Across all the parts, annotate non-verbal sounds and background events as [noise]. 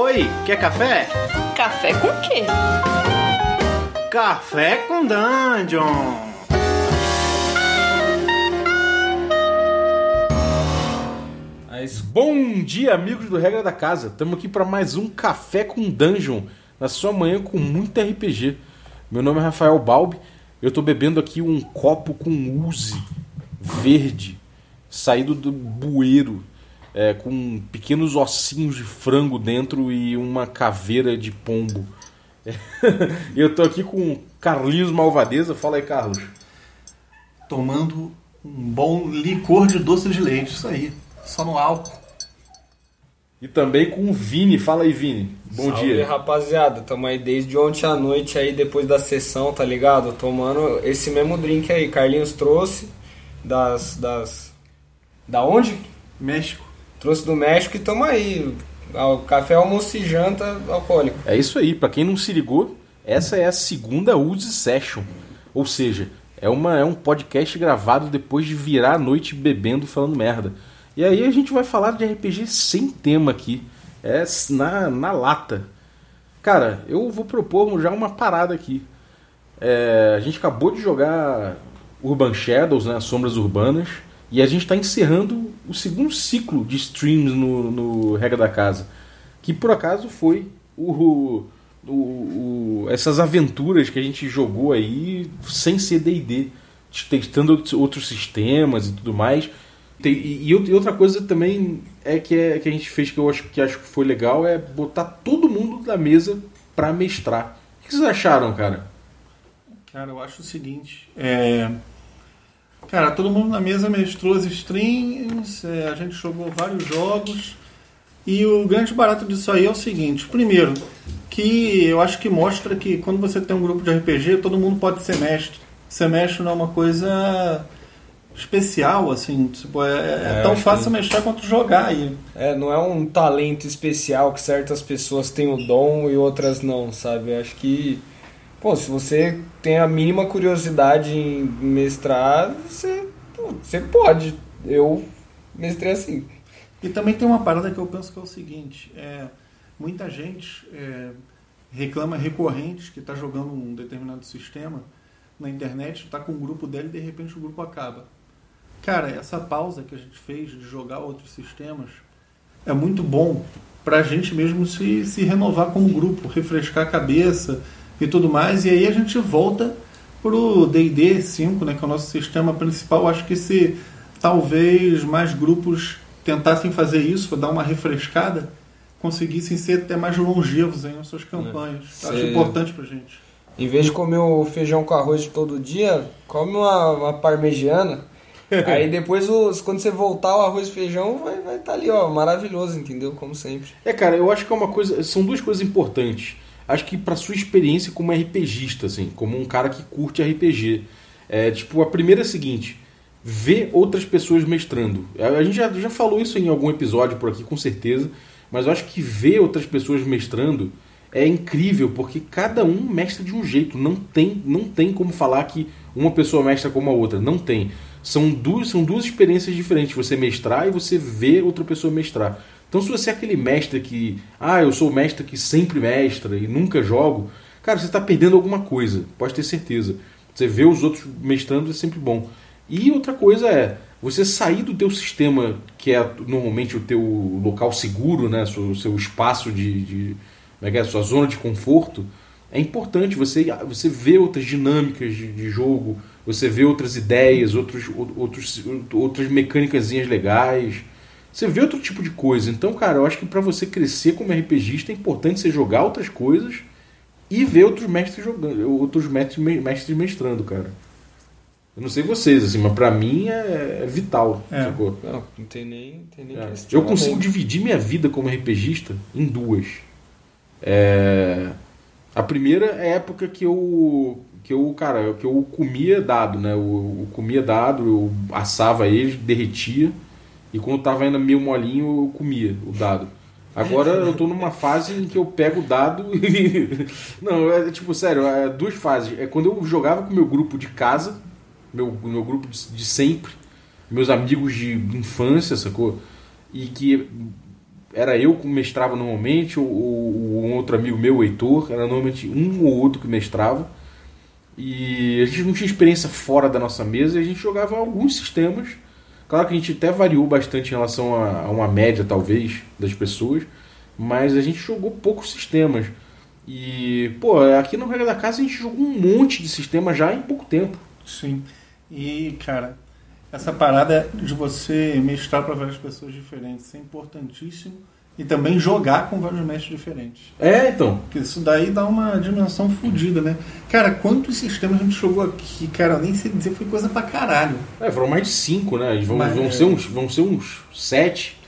Oi, quer café? Café com quê? Café com Dungeon! Mas bom dia, amigos do Regra da Casa. Estamos aqui para mais um Café com Dungeon, na sua manhã com muito RPG. Meu nome é Rafael Balbi. Eu estou bebendo aqui um copo com uzi verde, saído do bueiro, é, com pequenos ossinhos de frango dentro e uma caveira de pombo. [laughs] Eu estou aqui com o Carlinhos Malvadeza. Fala aí, Carlos. Tomando um bom licor de doce de leite, isso aí. Só no álcool. E também com o Vini. Fala aí, Vini. Bom Salve, dia. rapaziada. Tamo aí desde ontem à noite aí, depois da sessão, tá ligado? Tomando esse mesmo drink aí. Carlinhos trouxe das... das... Da onde? México. Trouxe do México e tamo aí. O café, almoço e janta alcoólico. É isso aí, pra quem não se ligou, essa é a segunda Uzi Session. Ou seja, é, uma, é um podcast gravado depois de virar a noite bebendo falando merda. E aí a gente vai falar de RPG sem tema aqui. É na, na lata. Cara, eu vou propor já uma parada aqui. É, a gente acabou de jogar Urban Shadows, né, Sombras Urbanas, e a gente está encerrando o segundo ciclo de streams no, no Regra da Casa, que por acaso foi o, o, o- essas aventuras que a gente jogou aí sem ser D&D, testando outros- sistemas e tudo mais. E, e outra coisa também é que, é que a gente fez que eu acho que acho que foi legal é botar todo mundo da mesa para mestrar. O que vocês acharam, cara? Cara, eu acho o seguinte. É... Cara, todo mundo na mesa mestrou as streams, é, a gente jogou vários jogos. E o grande barato disso aí é o seguinte: primeiro, que eu acho que mostra que quando você tem um grupo de RPG, todo mundo pode ser mestre. Ser mestre não é uma coisa especial, assim. Tipo, é, é É, tão acho fácil que- mestrar quanto jogar. E É, não é um talento especial que certas pessoas têm o dom e outras não, sabe? Eu acho que, pô, se você tem a mínima curiosidade em mestrar, você, pô, você pode. Eu mestrei assim. E também tem uma parada que eu penso que é o seguinte: é, muita gente é, reclama recorrentes que está jogando um determinado sistema na internet, está com o grupo dele e de repente o grupo acaba. Cara, essa pausa que a gente fez de jogar outros sistemas é muito bom para a gente mesmo se, se renovar como grupo, refrescar a cabeça e tudo mais. E aí a gente volta pro D&D 5, né, que é o nosso sistema principal. Acho que se talvez mais grupos tentassem fazer isso, dar uma refrescada, conseguissem ser até mais longevos em suas campanhas. Acho Sim. importante pra gente. Em vez de comer o feijão com arroz de todo dia, come uma, uma parmegiana. [laughs] Aí depois, os, quando você voltar, o arroz e feijão vai estar vai tá ali, ó, maravilhoso, entendeu? Como sempre. É, cara, eu acho que é uma coisa. São duas coisas importantes. Acho que pra sua experiência como RPGista, assim, como um cara que curte RPG. É, tipo, a primeira é a seguinte: ver outras pessoas mestrando. A gente já, já falou isso em algum episódio por aqui, com certeza. Mas eu acho que ver outras pessoas mestrando é incrível, porque cada um mestra de um jeito. Não tem, não tem como falar que uma pessoa mestra como a outra. Não tem. São duas, são duas experiências diferentes. Você mestrar e você ver outra pessoa mestrar. Então, se você é aquele mestre que, ah, eu sou o mestre que sempre mestra e nunca jogo, cara, você está perdendo alguma coisa, pode ter certeza. Você vê os outros mestrando é sempre bom. E outra coisa é você sair do teu sistema, que é normalmente o teu local seguro, né, o seu espaço de, de como é que é, sua zona de conforto, é importante você você ver outras dinâmicas de, de jogo, você vê outras ideias, outros, outros outras mecânicas legais. Você vê outro tipo de coisa. Então, cara, eu acho que para você crescer como RPGista é importante você jogar outras coisas e ver outros mestres jogando, outros mestres, mestres mestrando, cara. Eu não sei vocês, assim, mas pra mim é, é vital, É. Não, não tem nem, tem nem É. Eu questionamento. consigo dividir minha vida como RPGista em duas. É, A primeira é a época que eu, que eu, cara, que eu comia dado, né? Eu, eu comia dado, eu assava ele, derretia, e quando tava ainda meio molinho, eu comia o dado. Agora eu tô numa fase em que eu pego o dado [laughs] e. Não, é tipo, sério, é duas fases. É quando eu jogava com meu grupo de casa, meu, meu grupo de, de sempre, meus amigos de infância, sacou? E que era eu que mestrava normalmente, ou, ou um outro amigo meu, o Heitor, era normalmente um ou outro que mestrava. E a gente não tinha experiência fora da nossa mesa e a gente jogava alguns sistemas. Claro que a gente até variou bastante em relação a, a uma média, talvez, das pessoas, mas a gente jogou poucos sistemas. E, pô, aqui no Regra da Casa a gente jogou um monte de sistemas já em pouco tempo. Sim. E, cara, essa parada de você mestrar para várias pessoas diferentes é importantíssimo. E também jogar com vários mestres diferentes. É, então. Porque isso daí dá uma dimensão fodida, né? Cara, quantos sistemas a gente jogou aqui? Cara, eu nem sei dizer, foi coisa pra caralho. É, foram mais de cinco, né? Vão, Mas, vão, é. ser, uns, vão ser uns sete.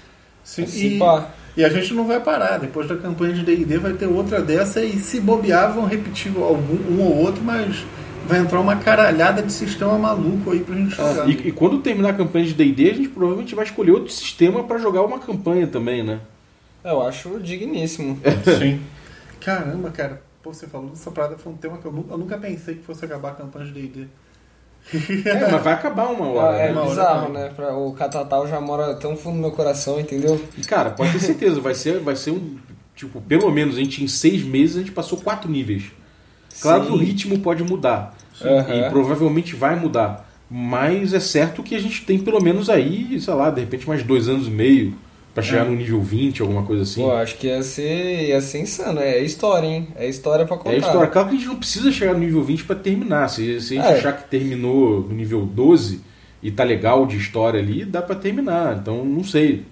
Sim, Se e, pá. e a gente não vai parar. Depois da campanha de D&D vai ter outra dessa e se bobear vão repetir algum, um ou outro, mas vai entrar uma caralhada de sistema maluco aí pra gente jogar. E, e quando terminar a campanha de D&D, a gente provavelmente vai escolher outro sistema pra jogar uma campanha também, né? Eu acho digníssimo. [laughs] Sim. Caramba, cara. Pô, você falou dessa parada, foi um tema que eu nunca, eu nunca pensei que fosse acabar a campanha de D&D. É, mas vai acabar uma hora. é né? uma hora bizarro, vai. né? Pra- O Catatal já mora tão fundo no meu coração, entendeu? E, cara, pode ter certeza, vai ser, vai ser um. Tipo, pelo menos a gente em seis meses a gente passou quatro níveis. Claro Sim. que o ritmo pode mudar. Aham. E provavelmente vai mudar. Mas é certo que a gente tem pelo menos aí, sei lá, de repente mais dois anos e meio pra chegar É. no nível 20, alguma coisa assim. Pô, acho que ia ser, ia ser insano. É história, hein? É história pra contar. É história. Claro que a gente não precisa chegar no nível 20 pra terminar. Se, se a gente É. achar que terminou no nível 12 e tá legal de história ali, dá pra terminar. Então, não sei.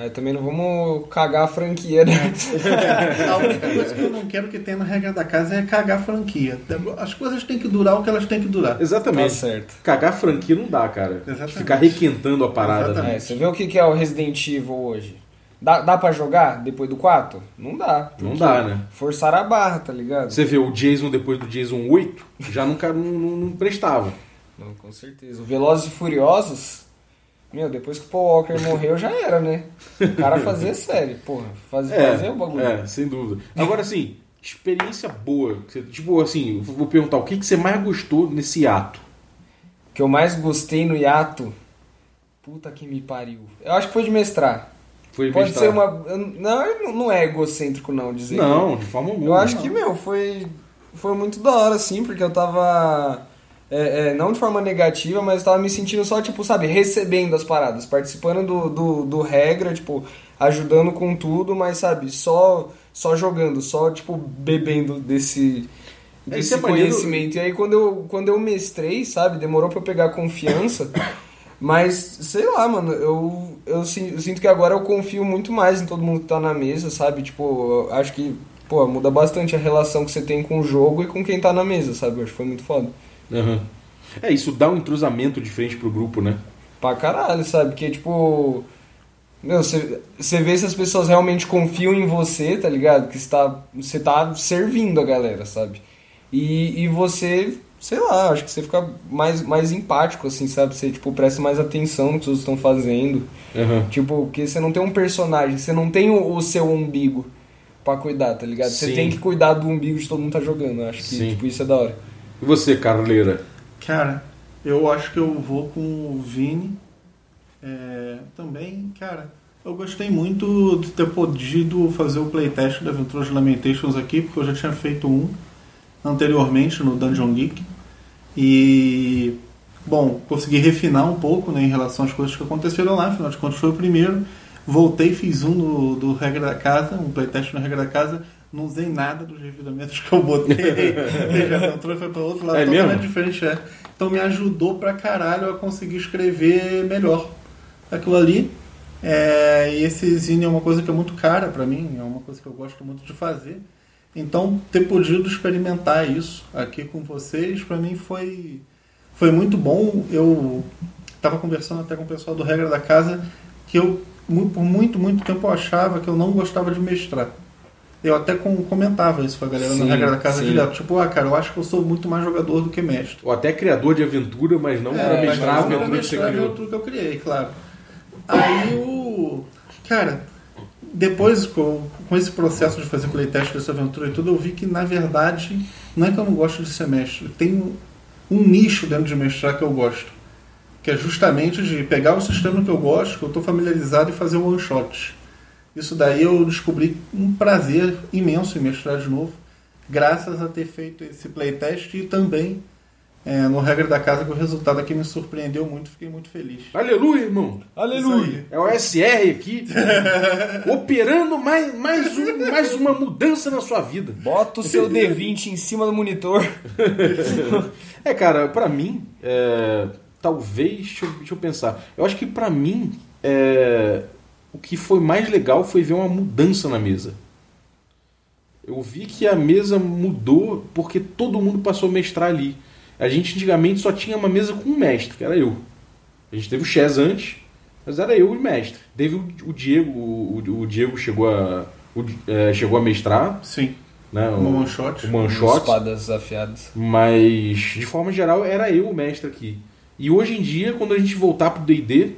É, também não vamos cagar a franquia, né? [laughs] A única coisa que eu não quero que tenha na regra da casa é cagar a franquia. As coisas têm que durar o que elas têm que durar. Tá Exatamente. certo. Cagar franquia não dá, cara. Exatamente. Ficar requentando a parada. né? É, você vê o que é o Resident Evil hoje? Dá, dá pra jogar depois do 4? Não dá. Não dá, né? Forçaram a barra, tá ligado? Você vê o Jason depois do Jason 8, já nunca não, não- não prestava. Não, com certeza. O Velozes e Furiosos, meu, depois que o Paul Walker [laughs] morreu já era, né? O cara fazia série, porra. Faz, fazia o bagulho. é, sem dúvida. Agora, assim, experiência boa. Tipo assim, eu vou perguntar, o que, que você mais gostou nesse ato? O que eu mais gostei no hiato, puta que me pariu. Eu acho que foi de mestrar. Foi Pode mestrar? ser uma... Não, não é egocêntrico não dizer. que- Não, de forma alguma. Eu acho não. que, meu, foi, foi muito da hora, assim, porque eu tava. É, é, não de forma negativa, mas eu tava me sentindo só, tipo, sabe, recebendo as paradas, participando do, do, do regra, tipo, ajudando com tudo, mas, sabe, só, só jogando, só, tipo, bebendo desse, É, desse é conhecimento. E aí, quando eu, quando eu mestrei, sabe, demorou pra eu pegar confiança. Mas, sei lá, mano, eu, eu, sin- eu sinto que agora eu confio muito mais em todo mundo que tá na mesa, sabe? Tipo, acho que, pô, muda bastante a relação que você tem com o jogo e com quem tá na mesa, sabe? Eu acho que foi muito foda. Aham. É, isso dá um entrosamento diferente pro grupo, né? Pra caralho, sabe? Porque, tipo. Meu, você vê se as pessoas realmente confiam em você, tá ligado? Que você tá, tá servindo a galera, sabe? E, e você, sei lá, acho que você fica mais, mais empático, assim, sabe? Você, tipo, presta mais atenção no que os outros estão fazendo. Aham. Tipo, porque você não tem um personagem, você não tem o, o seu umbigo pra cuidar, tá ligado? Você tem que cuidar do umbigo de todo mundo tá jogando. Acho que, Sim. tipo, isso é da hora. E você, Carleira? Cara, eu acho que eu vou com o Vini. É, também, cara, eu gostei muito de ter podido fazer o playtest da Aventuras Lamentations aqui, porque eu já tinha feito um anteriormente no Dungeon Geek. E, bom, consegui refinar um pouco né, em relação às coisas que aconteceram lá, afinal de contas foi o primeiro. Voltei, fiz um do, do Regra da Casa, um playtest na Regra da Casa. Não usei nada dos reviramentos que eu botei. Desde a aventura foi para outro lado, É totalmente mesmo? diferente. É. Então me ajudou pra caralho a conseguir escrever melhor aquilo ali. É, e esse zine é uma coisa que é muito cara pra mim, é uma coisa que eu gosto muito de fazer. Então ter podido experimentar isso aqui com vocês, pra mim foi, foi muito bom. Eu estava conversando até com o pessoal do Regra da Casa que eu por muito, muito tempo eu achava que eu não gostava de mestrar. Eu até com- comentava isso com a galera Sim, na Regra da Casa sim. direto. Tipo, ah, cara, eu acho que eu sou muito mais jogador do que mestre. Ou até criador de aventura, mas não É, para mestrar a aventura que você criou. aventura que eu criei, claro. Aí o. Cara, depois com, com esse processo de fazer playtest dessa aventura e tudo, eu vi que na verdade não é que eu não gosto de ser mestre. Tem um, um nicho dentro de mestrar que eu gosto. Que é justamente de pegar o sistema que eu gosto, que eu estou familiarizado, e fazer um one shot. Isso daí eu descobri um prazer imenso em mestrar de novo, graças a ter feito esse playtest e também é, no regra da casa, que o resultado aqui me surpreendeu muito, fiquei muito feliz. Aleluia, irmão. Aleluia. É o SR aqui, [laughs] operando mais, mais, um, mais uma mudança na sua vida. Bota o seu D20 em cima do monitor. [laughs] É, cara, pra mim, é, talvez, deixa eu, deixa eu pensar. Eu acho que pra mim, é, o que foi mais legal foi ver uma mudança na mesa. Eu vi que a mesa mudou porque todo mundo passou a mestrar ali. A gente antigamente só tinha uma mesa com um mestre, que era eu. A gente teve o Chess antes, mas era eu e o mestre. Teve o, Diego, o, o Diego chegou a, o, é, chegou a mestrar, Sim, né? o, one shot. o Manshot. Espadas afiadas. Mas, de forma geral, era eu o mestre aqui. E hoje em dia, quando a gente voltar pro D&D,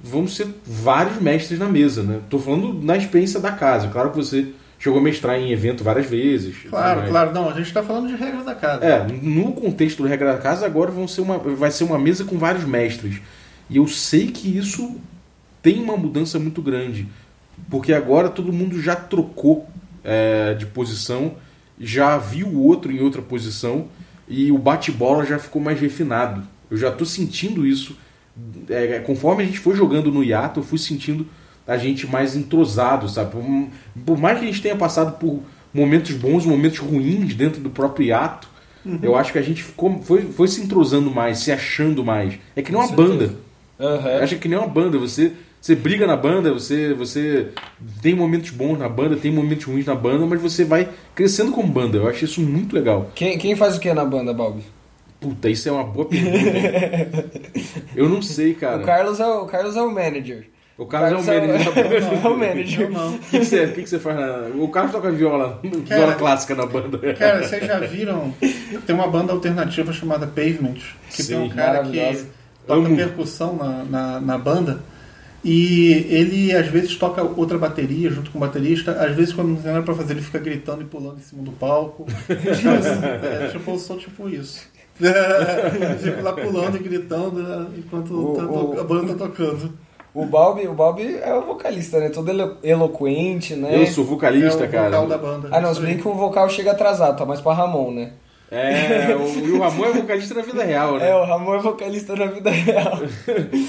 vão ser vários mestres na mesa, né? Tô falando na experiência da casa. Claro que você chegou a mestrar em evento várias vezes. Claro, mas- claro. Não, a gente está falando de regras da casa. É, no contexto do Regra da Casa, agora vão ser uma, vai ser uma mesa com vários mestres. E eu sei que isso tem uma mudança muito grande. Porque agora todo mundo já trocou é, de posição, já viu o outro em outra posição e o bate-bola já ficou mais refinado. Eu já estou sentindo isso. É, conforme a gente foi jogando no hiato, eu fui sentindo a gente mais entrosado, sabe? Por, por mais que a gente tenha passado por momentos bons, momentos ruins dentro do próprio hiato, eu acho que a gente ficou, foi, foi se entrosando mais, se achando mais. É que nem uma banda. acho que nem uma banda. Você, você briga na banda, você, você tem momentos bons na banda, tem momentos ruins na banda, mas você vai crescendo como banda. Eu acho isso muito legal. Quem, quem faz o que na banda, Balbi? Puta, isso é uma boa pergunta. eu não sei, cara. O Carlos é o, o Carlos é o manager. O Carlos é o Carlos manager da banda. É o manager. Não. [laughs] O que, que você, o que, que você faz na. O Carlos toca viola, viola clássica na banda. Cara, vocês já viram? Tem uma banda alternativa chamada Pavement, que tem um Sim, cara que toca Amo. percussão na, na, na banda. E ele às vezes toca outra bateria junto com o baterista. Às vezes, quando não tem nada pra fazer, ele fica gritando e pulando em cima do palco. [laughs] é, tipo, eu sou tipo isso. Fico lá pulando e gritando né, enquanto O- tá o- a banda tá tocando. O Balbi, o Balbi é o vocalista, né? Todo elo- eloquente, né? Eu sou vocalista, é o cara. vocal da banda. Ah, não, se bem que o vocal chega atrasado, tá mais pra Ramon, né? É, o, e o Ramon é vocalista na vida real, né? É, o Ramon é vocalista na vida real.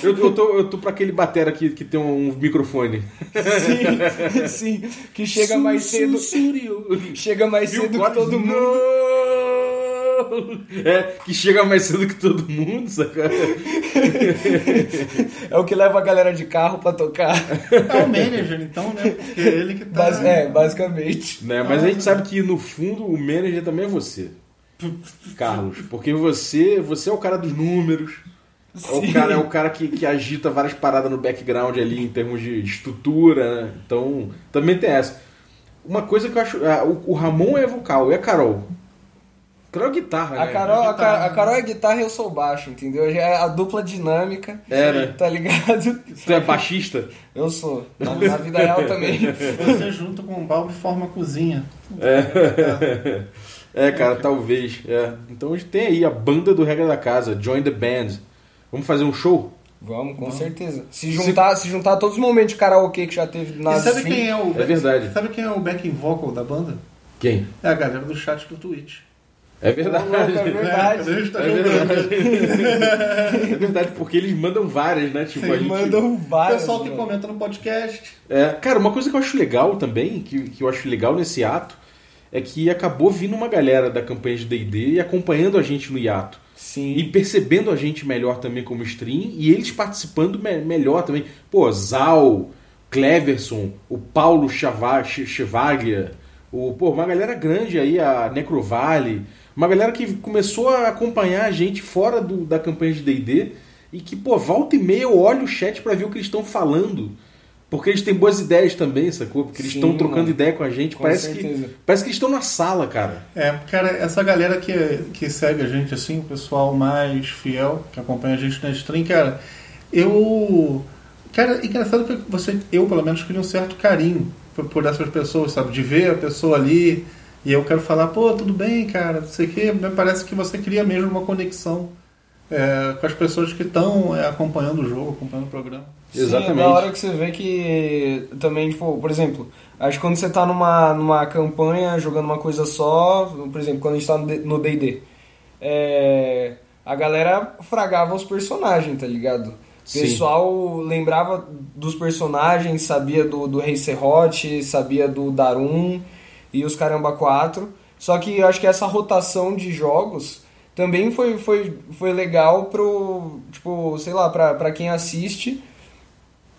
Eu, eu, tô, eu tô pra aquele batera aqui que tem um microfone. Sim, sim. Que chega mais cedo. Chega mais cedo que todo mundo. [laughs] É, que chega mais cedo que todo mundo, saca? [laughs] É o que leva a galera de carro pra tocar. É o manager, então, né? Porque é ele que tá. Bas- é, basicamente. Né? Mas a gente sabe que no fundo o manager também é você, Carlos. Porque você, você é o cara dos números. É o cara, é o cara que, que agita várias paradas no background ali em termos de estrutura, né? Então, também tem essa. Uma coisa que eu acho. ah, o, o Ramon é vocal, e a Carol? Carol é guitarra, né? A Carol, a, guitarra. A Carol é guitarra e eu sou baixo, entendeu? Já é a dupla dinâmica. É, né? Tá ligado? [laughs] Tu é baixista? Eu sou. Na, na vida real também. [laughs] Você junto com o Balbo forma a cozinha. É, cara, talvez. É. Então a gente tem aí a banda do Regra da Casa, Join the Band. Vamos fazer um show? Vamos, com certeza. Se juntar, se juntar todos os momentos de karaokê que já teve nas sabe stream- quem é o É verdade. Sabe quem é o backing vocal da banda? Quem? É a galera do chat do Twitch. É verdade. Louco, [laughs] é verdade. Gente tá É verdade. [laughs] É verdade, porque eles mandam várias, né? Tipo, a gente... Mandam O várias. pessoal que mano. comenta no podcast. É, cara, uma coisa que eu acho legal também, que, que eu acho legal nesse ato, é que acabou vindo uma galera da campanha de D&D e acompanhando a gente no hiato. Sim. E percebendo a gente melhor também como stream e eles participando me- melhor também. Pô, Zal, Cleverson, o Paulo Chevaglia, o, pô, uma galera grande aí, a Necrovale, uma galera que começou a acompanhar a gente fora do- da campanha de D&D e que, pô, volta e meia eu olho o chat pra ver o que eles estão falando. Porque eles têm boas ideias também, sacou? Porque eles estão trocando mano. ideia com a gente. Com parece que, certeza. parece que eles estão na sala, cara. É, cara, essa galera que, que segue a gente, assim, o pessoal mais fiel, que acompanha a gente na stream, cara, eu. Cara, engraçado que você, eu pelo menos, crio um certo carinho por, por essas pessoas, sabe? De ver a pessoa ali e eu quero falar, pô, tudo bem, cara, não sei o quê. Me parece que você cria mesmo uma conexão é, com as pessoas que estão é, acompanhando o jogo, acompanhando o programa. Sim, Exatamente. é da hora que você vê que também, tipo, por exemplo, acho que quando você tá numa, numa campanha jogando uma coisa só, por exemplo, quando a gente tá no D&D, é, a galera fragava os personagens, tá ligado? O Sim. pessoal lembrava dos personagens, sabia do, do Rei Serrote, sabia do Darum e os Caramba 4. Só que eu acho que essa rotação de jogos também foi, foi, foi legal pro, tipo, sei lá, pra, pra quem assiste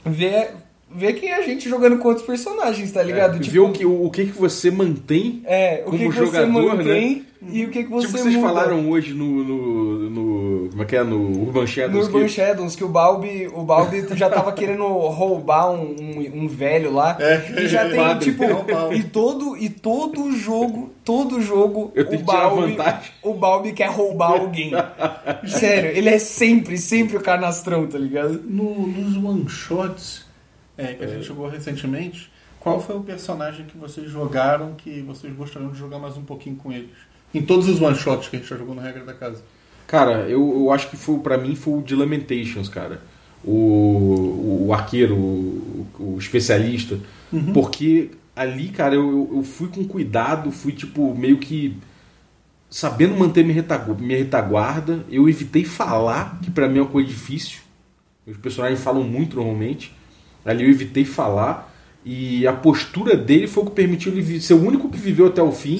ver, ver quem é a gente jogando com outros personagens, tá ligado? É, tipo, ver o que, o, o que que você mantém. é, o como que, que jogador, você mantém e o que, que você tipo, vocês muda. falaram hoje no, no, no- Como é que é? No Urban Shadows. No Urban que- Shadows, que o Balbi, o Balbi já tava querendo roubar um, um, um velho lá. É, e já é tem, padre. tipo, É e todo, e todo jogo, todo jogo, Eu tenho o que tirar Balbi, o Balbi quer roubar [laughs] alguém. Sério, ele é sempre, sempre o canastrão, tá ligado? No- nos one-shots é, que a gente jogou recentemente, qual foi o personagem que vocês jogaram que vocês gostariam de jogar mais um pouquinho com eles? Em todos os one-shots que a gente já jogou no Regra da Casa. Cara, eu, eu acho que foi, pra mim foi o de Lamentations, cara. O, o, o arqueiro, o, o especialista. Porque ali, cara, eu, eu- fui com cuidado, fui tipo meio que sabendo manter minha retagu- minha retaguarda. Eu evitei falar, que pra mim é uma coisa difícil. Os personagens falam muito normalmente. Ali eu evitei falar. E a postura dele foi o que permitiu ele ser o único que viveu até o fim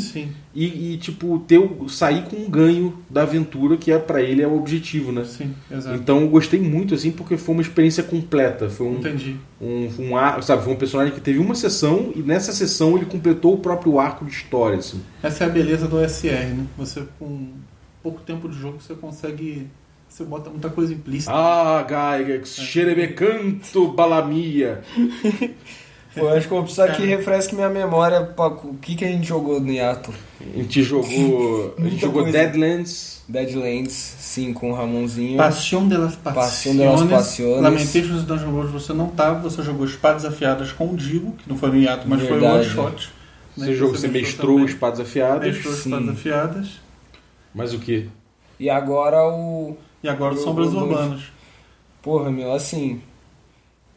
e, e, tipo ter sair com um ganho da aventura que é para ele é o objetivo, né? sim, exato. Então eu gostei muito assim porque foi uma experiência completa, foi um, Entendi. um, um ar- sabe, foi um personagem que teve uma sessão e nessa sessão ele completou o próprio arco de história, assim. Essa é a beleza do OSR, né? Você, com pouco tempo de jogo, você consegue. Você bota muita coisa implícita. Ah, Gaiga, xerebecanto balamia. [laughs] Pô, eu acho que eu vou precisar que Cara. refresque minha memória pra o que, que a gente jogou no Yato. A gente jogou, [laughs] a gente jogou coisa. Deadlands. Deadlands, sim, com o Ramonzinho. Passion de las Passion de las Passiones. Lamentations você não tava, você jogou Espadas Afiadas com o Digo, que não foi no hiato, mas foi Verdade. one shot. né, jogou, você mestrou espadas afiadas. Mestrou. Espadas Afiadas. Mas o que? E agora o. E agora Eu- Sombras eu- Urbanas. Porra, meu, assim.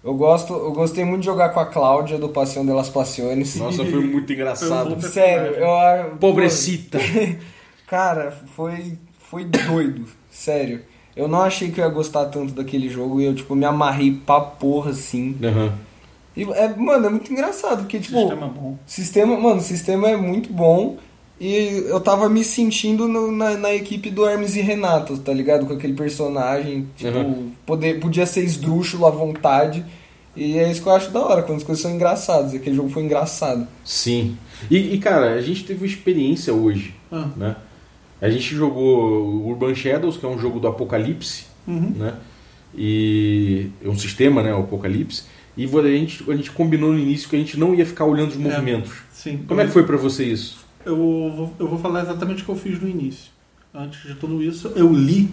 Eu gosto, eu gostei muito de jogar com a Cláudia do Passion de las Passiones. Nossa, foi muito [laughs] engraçado. Sério, eu. [laughs] Pobrecita. pô, [laughs] Cara, foi. Foi doido. Sério. Eu não achei que eu ia gostar tanto daquele jogo e eu, tipo, me amarrei pra porra assim. Aham. E, é, mano, é muito engraçado, porque, tipo. Sistema bom. Sistema, mano, o sistema é muito bom. E eu tava me sentindo no- na, na equipe do Hermes e Renato, tá ligado? Com aquele personagem. Tipo, Uhum. poder, podia ser esdrúxulo à vontade. E é isso que eu acho da hora, quando as coisas são engraçadas. Aquele jogo foi engraçado. Sim. E, e, cara, a gente teve uma experiência hoje, Ah, né? A gente jogou Urban Shadows, que é um jogo do Apocalipse, uhum. né? E é um sistema, né? O Apocalipse. E a gente, a gente combinou no início que a gente não ia ficar olhando os movimentos. Sim. Como é que foi pra você isso? Eu vou, eu vou falar exatamente o que eu fiz no início. Antes de tudo isso, eu li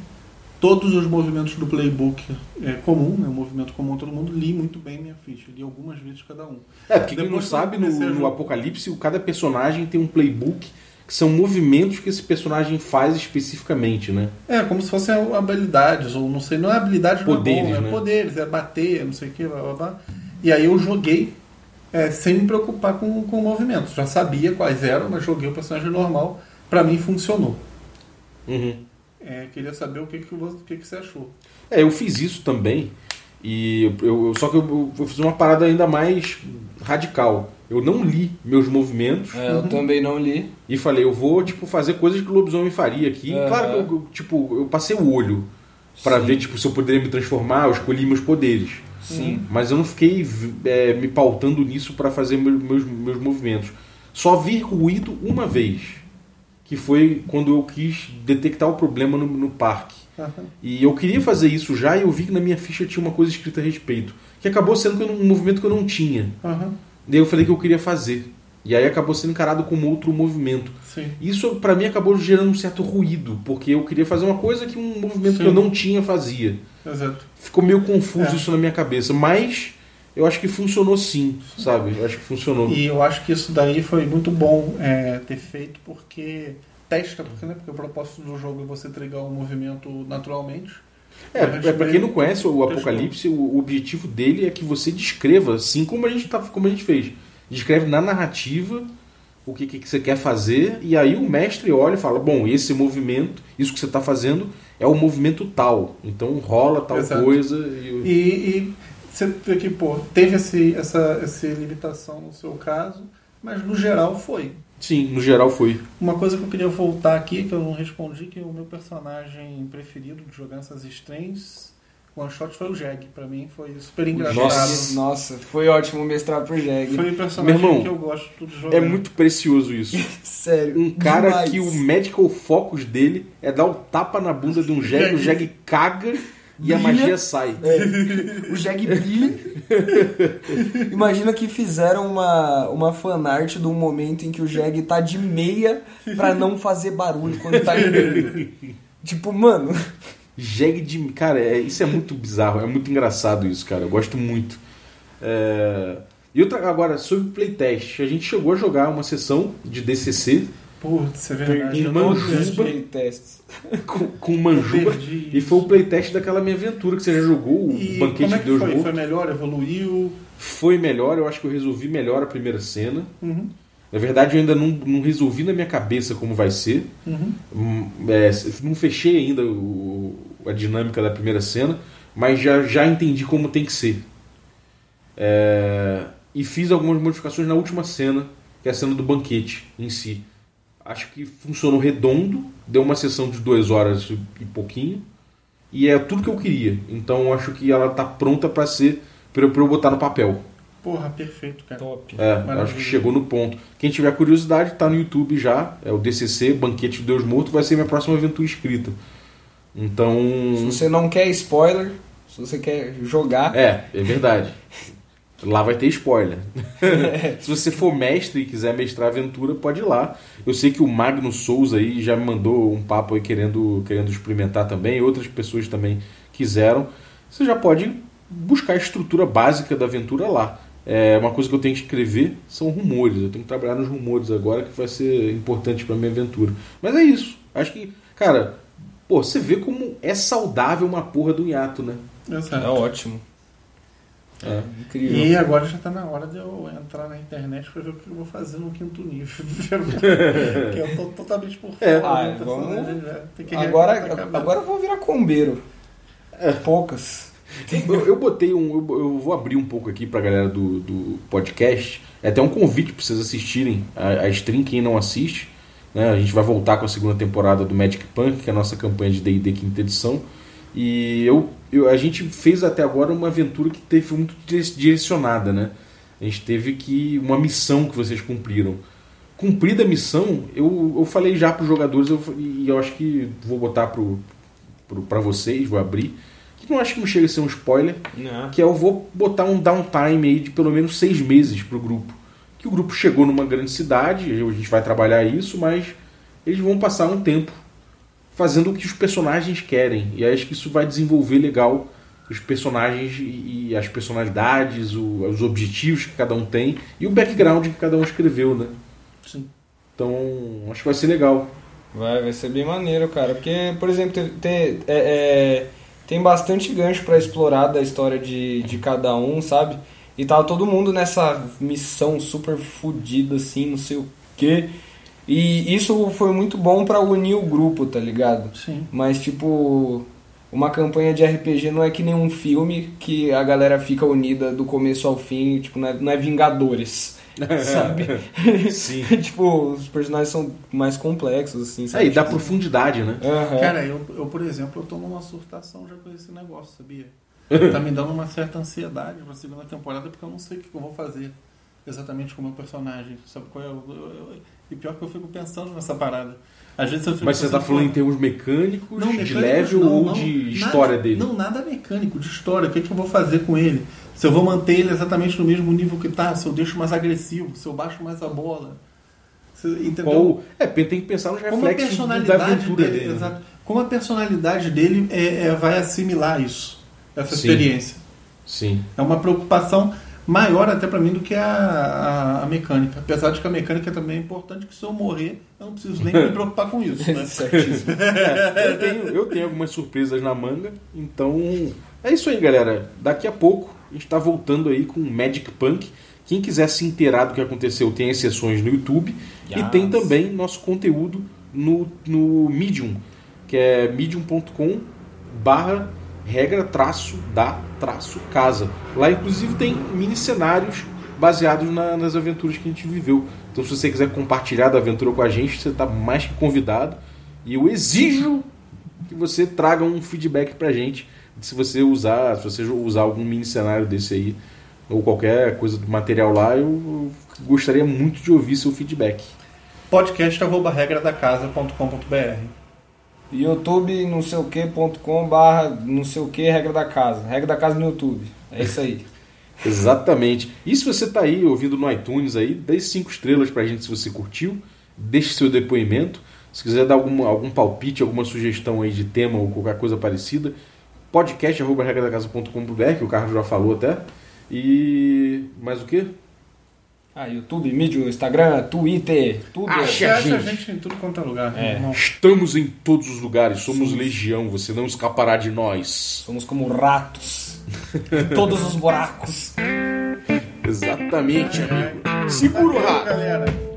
todos os movimentos do playbook é, comum, né, o movimento comum todo mundo, li muito bem minha ficha. Li algumas vezes cada um. É, porque quem não Depois que eu sabe, no, a no jogar- Apocalipse, cada personagem tem um playbook que são movimentos que esse personagem faz especificamente, né? É, como se fossem habilidades, ou não sei, não é habilidade, não é Poderes, bom, é né? poderes, é bater, não sei o que, blá blá blá. E aí eu joguei é, sem me preocupar com, com movimentos. Já sabia quais eram, mas joguei o personagem normal. Pra mim funcionou. Uhum. É, queria saber o que, que, você, o que, que você achou. É, eu fiz isso também. E eu, eu- só que eu, eu fiz uma parada ainda mais radical. Eu não li meus movimentos É, eu também não li. e falei, eu vou tipo fazer coisas que o lobisomem faria aqui. Aham. Claro que eu, tipo, eu passei o olho Sim. ver tipo se eu poderia me transformar, eu escolhi meus poderes. Sim. Mas eu não fiquei é, me pautando nisso pra fazer meus, meus, meus movimentos. Só vi ruído uma vez, que foi quando eu quis detectar o problema no, no parque. Aham. E eu queria fazer isso já e eu vi que na minha ficha tinha uma coisa escrita a respeito. Que acabou sendo um movimento que eu não tinha. Aham. Daí eu falei que eu queria fazer. E aí acabou sendo encarado como outro movimento. Sim. Isso pra mim acabou gerando um certo ruído, porque eu queria fazer uma coisa que um movimento Sim. que eu não tinha fazia. Exato. Ficou meio confuso É. isso na minha cabeça, mas eu acho que funcionou sim, sabe? Eu acho que funcionou. E eu acho que isso daí foi muito bom é, ter feito, porque testa, porque, né, porque o propósito do jogo é você trigar o movimento naturalmente. É, é para quem não conhece o Apocalipse, o, o objetivo dele é que você descreva, assim como a gente, tá, como a gente fez. Descreve na narrativa o que, que você quer fazer, e aí o mestre olha e fala: Bom, esse movimento, isso que você está fazendo é o movimento tal, então rola tal Exato. coisa. E, E, e você vê que, pô, teve esse, essa, essa limitação no seu caso, mas no geral foi. sim, no geral foi. Uma coisa que eu queria voltar aqui, que eu não respondi, que o meu personagem preferido de jogar essas one shot foi o Jeg. Pra mim foi super engraçado. Nossa. Nossa, foi ótimo mestrar pro Jeg. Foi o personagem Meu irmão, que eu gosto de jogar. É muito precioso isso. [laughs] Sério. Um cara demais. que o medical focus dele é dar o tapa na bunda de um jegue, o jegue caga e a magia sai. O Jeg brilha. [laughs] Imagina que fizeram uma, uma fanart de um momento em que o Jeg tá de meia pra não fazer barulho quando tá andando. [laughs] tipo, mano. Jegue de. Cara, é- isso é muito bizarro, é muito engraçado isso, cara. Eu gosto muito. É, E outra, agora, sobre playtest, a gente chegou a jogar uma sessão de DCC Putz, é verdade. Em Manjuba. com, com Manjuba. E foi o playtest daquela minha aventura que você já jogou, o E Banquete como é de Deus foi? Morto. Foi melhor? Evoluiu? Foi melhor, eu acho que eu resolvi melhor a primeira cena. Uhum. Na verdade, eu ainda não, não resolvi na minha cabeça como vai ser. Uhum. Hum, é, não fechei ainda o- a dinâmica da primeira cena, mas já, já entendi como tem que ser. É, e fiz algumas modificações na última cena, que é a cena do banquete em si. Acho que funcionou redondo, deu uma sessão de duas horas e pouquinho, e é tudo que eu queria. Então acho que ela está pronta para ser para eu, eu botar no papel. Porra, perfeito, cara. Top. É, Maravilha. acho que chegou no ponto. Quem tiver curiosidade, tá no YouTube já. É o DCC, Banquete de Deus Morto, vai ser minha próxima aventura escrita. Então. Se você não quer spoiler, se você quer jogar, É, é verdade. Lá vai ter spoiler. [laughs] Se você for mestre e quiser mestrar aventura, pode ir lá. Eu sei que o Magno Souza aí já me mandou um papo aí querendo, querendo experimentar também. Outras pessoas também quiseram. Você já pode buscar a estrutura básica da aventura lá. É, uma coisa que eu tenho que escrever são rumores. Eu tenho que trabalhar nos rumores agora, que vai ser importante para minha aventura. Mas é isso. Acho que, cara, pô, você vê como é saudável uma porra do hiato, né? Exato. é ótimo. É. Incrível. E agora já tá na hora de eu entrar na internet pra ver o que eu vou fazer no quinto nível. [laughs] que eu tô totalmente por fora. É. Ah, personagem vamos- que Agora, agora eu vou virar combeiro. Poucas. Eu, eu botei um. Eu, eu vou abrir um pouco aqui pra galera do, do podcast. É até um convite pra vocês assistirem a, a stream, quem não assiste. Né? A gente vai voltar com a segunda temporada do Magic Punk, que é a nossa campanha de DD quinta edição. E eu, eu, a gente fez até agora uma aventura que teve muito dire- direcionada, né? A gente teve que. uma missão que vocês cumpriram. Cumprida a missão, eu, eu falei já pros jogadores, eu, e eu acho que vou botar pro, pro, pra vocês, vou abrir. Que não acho que não chega a ser um spoiler, Não. que é eu vou botar um downtime aí de pelo menos seis meses pro grupo. Que o grupo chegou numa grande cidade, a gente vai trabalhar isso, mas eles vão passar um tempo fazendo o que os personagens querem. E acho que isso vai desenvolver legal os personagens e, as personalidades, os objetivos que cada um tem e o background que cada um escreveu, né? Sim. Então, acho que vai ser legal. Vai, vai ser bem maneiro, cara. Porque, por exemplo, tem, tem, é- é, tem bastante gancho pra explorar da história de, de cada um, sabe? E tava todo mundo nessa missão super fodida, assim, não sei o quê. E isso foi muito bom pra unir o grupo, tá ligado? Sim. Mas, tipo, uma campanha de RPG não é que nem um filme que a galera fica unida do começo ao fim, tipo, não é, não é Vingadores, [laughs] sabe? Sim. [laughs] tipo, os personagens são mais complexos, assim, sabe? Aí dá Tipo, profundidade, né? aham. Cara, eu, eu, por exemplo, eu tô numa surtação já com esse negócio, sabia? Tá me dando uma certa ansiedade pra segunda temporada porque eu não sei o que eu vou fazer exatamente com o meu personagem. Sabe qual é? o- eu- eu- e pior que eu fico pensando nessa parada. Às vezes eu fico Mas você tá falando em termos mecânicos, não, de level não, ou não, de nada- história dele? Não, nada mecânico, de história. O que, que eu vou fazer com ele? Se eu vou manter ele exatamente no mesmo nível que tá, se eu deixo mais agressivo, se eu baixo mais a bola. Se- entendeu? Qual, é, tem que pensar nos reflexos da aventura dele, dele. né? exato. Como a personalidade dele é, é- vai assimilar isso, essa Sim. experiência. Sim. É uma preocupação, maior até para mim do que a, a, a, mecânica. Apesar de que a mecânica também é importante, que se eu morrer, eu não preciso nem me preocupar com isso. Né? [laughs] é, eu, tenho, eu tenho algumas surpresas na manga, então é isso aí, galera. Daqui a pouco a gente está voltando aí com Magic Punk. Quem quiser se inteirar do que aconteceu, tem as sessões no YouTube yes. e tem também nosso conteúdo no, no Medium, que é medium.com barra regra traço da traço casa. Lá inclusive tem mini cenários baseados na, nas aventuras que a gente viveu. Então se você quiser compartilhar da aventura com a gente, você está mais que convidado. E eu exijo que você traga um feedback pra gente se você usar, se você usar algum mini cenário desse aí ou qualquer coisa do material lá, eu gostaria muito de ouvir seu feedback. podcast arroba regra da casa.com.br YouTube não sei o que.com barra não sei o que regra da casa. Regra da casa no YouTube. É isso aí. [laughs] Exatamente. E se você está aí ouvindo no iTunes aí, dê cinco estrelas pra gente se você curtiu. Deixe seu depoimento. Se quiser dar algum, algum palpite, alguma sugestão aí de tema ou qualquer coisa parecida, podcast.regradacasa.com.br, que o Carlos já falou até. E mais o que? Ah, YouTube, Medium, Instagram, Twitter, tudo. Acha a gente. a gente em tudo quanto é lugar. É. Estamos em todos os lugares, somos, somos legião, você não escapará de nós. Somos como ratos. em todos os buracos. Exatamente, amigo. Segura o rato.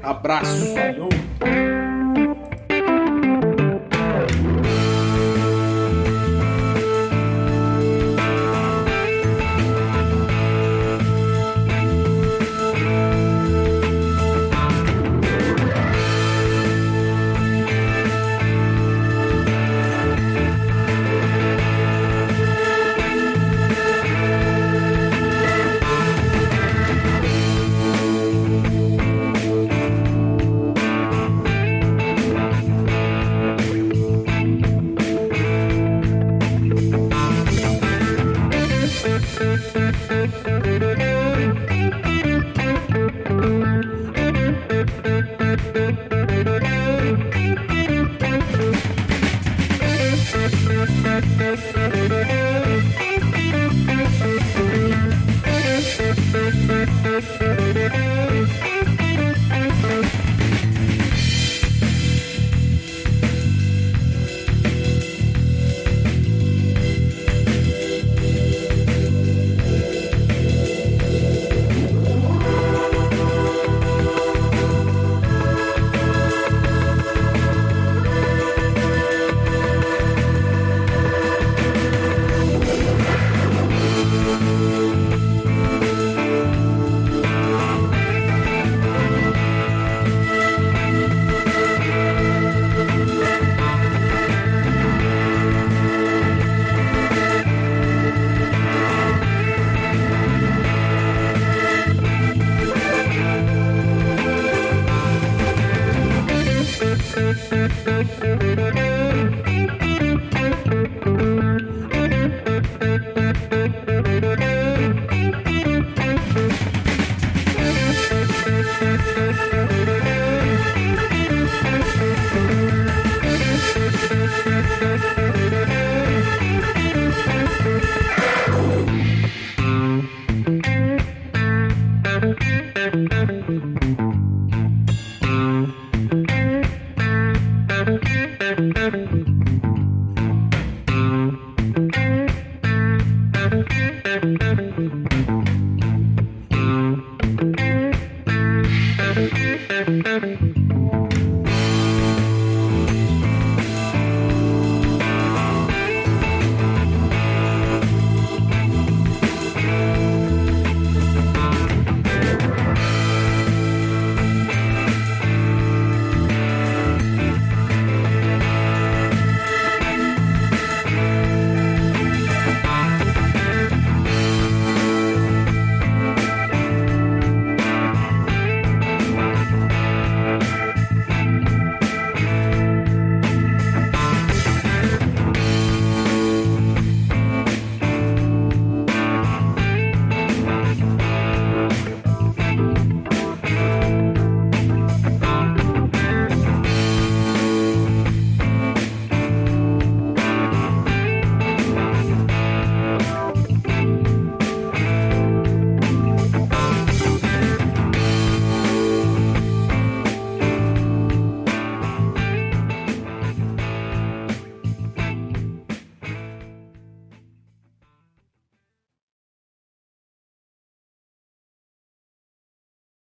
Abraço. Falou.